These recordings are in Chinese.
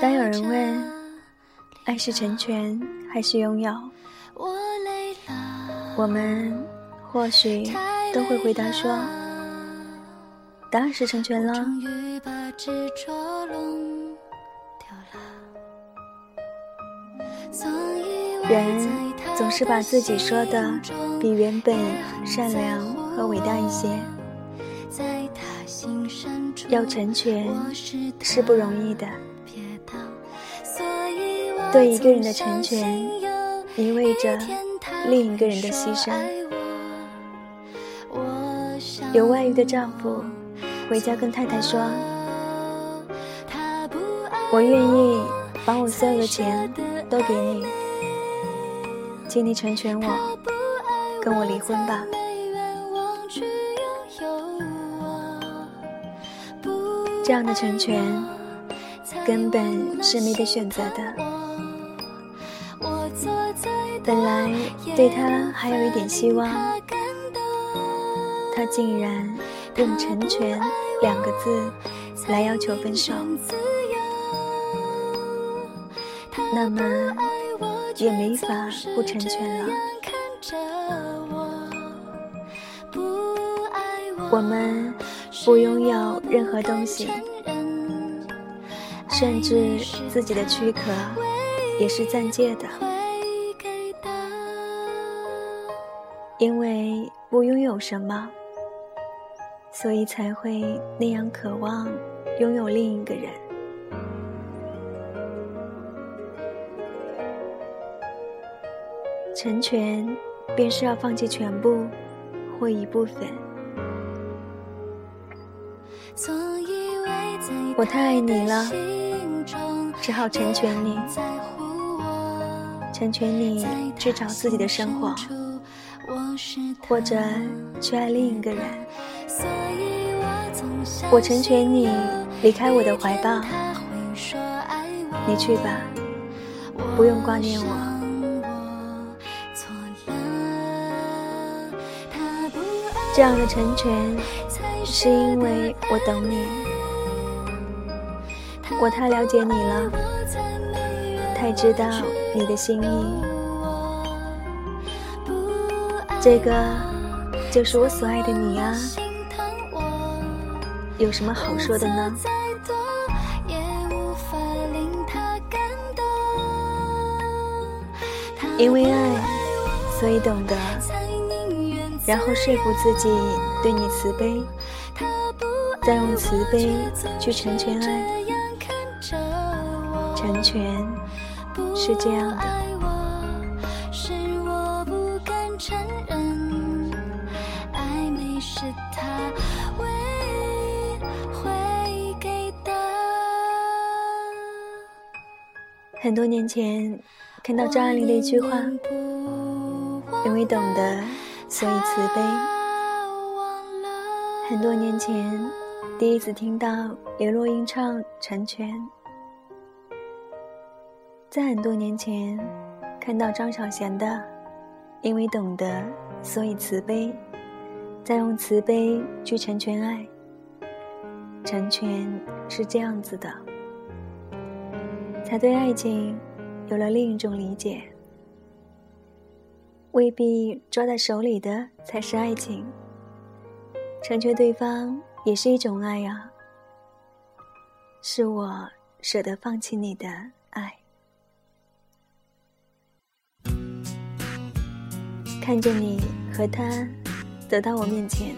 当有人问爱是成全还是拥有，我们或许都会回答说，当然是成全了。人总是把自己说的比原本善良和伟大一些。要成全是不容易的，对一个人的成全意味着另一个人的牺牲。有外遇的丈夫回家跟太太说：“我愿意把我所有的钱都给你，请你成全我，跟我离婚吧。”这样的成全根本是没得选择的。本来对他还有一点希望，他竟然用“成全”两个字来要求分手，那么也没法不成全了。我们。不拥有任何东西，甚至自己的躯壳也是暂借的。因为不拥有什么，所以才会那样渴望拥有另一个人。成全，便是要放弃全部或一部分。我太爱你了，只好成全你，成全你去找自己的生活，或者去爱另一个人。我成全你离开我的怀抱，你去吧，不用挂念我。这样的成全，是因为我懂你，我太了解你了，太知道你的心意。这个就是我所爱的你啊，有什么好说的呢？因为爱，所以懂得。然后说服自己对你慈悲，再用慈悲去成全爱。成全是这样的。很多年前看到张爱玲的一句话，因为懂得。所以慈悲。很多年前，第一次听到刘若英唱《成全》；在很多年前，看到张小娴的《因为懂得，所以慈悲》，再用慈悲去成全爱。成全是这样子的，才对爱情有了另一种理解。未必抓在手里的才是爱情，成全对方也是一种爱啊。是我舍得放弃你的爱，看着你和他走到我面前，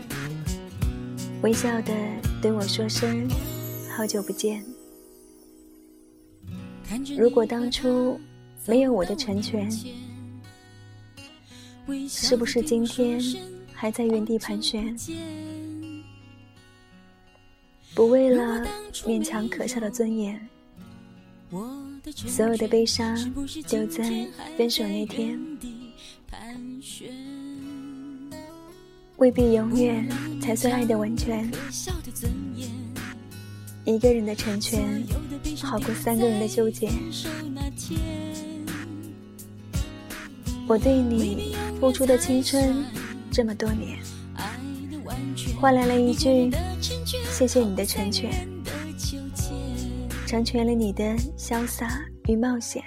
微笑的对我说声好久不见。如果当初没有我的成全。是不是今天还在原地盘旋？不为了勉强可笑的尊严，所有的悲伤就在分手那天。未必永远才算爱的完全。一个人的成全，好过三个人的纠结。我对你付出的青春这么多年，换来了一句“谢谢你的成全”。成全了你的潇洒与冒险，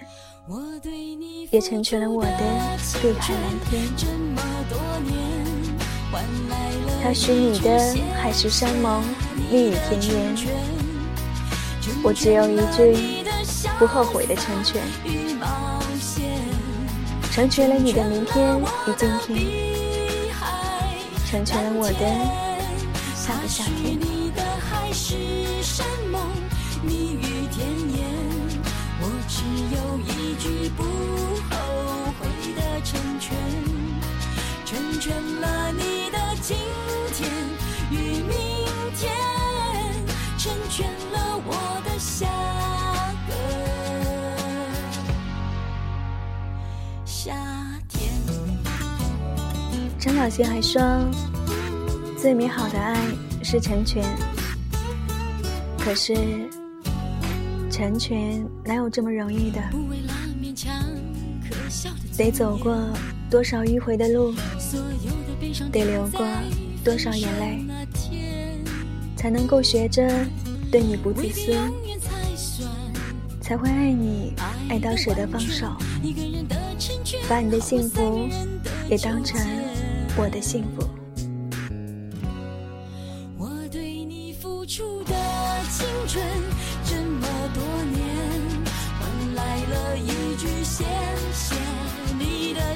也成全了我的碧海蓝天。他许你的海誓山盟、蜜语甜言，我只有一句不后悔的成全，成全了你的明天与今天，成全了我的下个夏天。蜜语甜言，我只有一句不后悔的成全，成全了你的今天与明天，成全了我的下个夏天。张小娴还说，最美好的爱是成全，可是。成全哪有这么容易的？得走过多少迂回的路，得流过多少眼泪，才能够学着对你不自私，才会爱你爱到舍得放手，把你的幸福也当成我的幸福。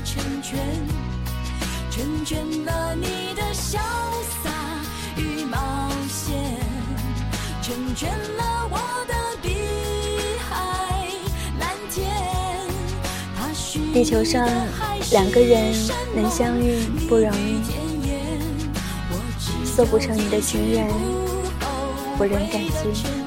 成全，成全了你的潇洒与冒险，成全了我的碧海蓝天。地球上两个人能相遇不容易，做不成你的情人，我仍感激。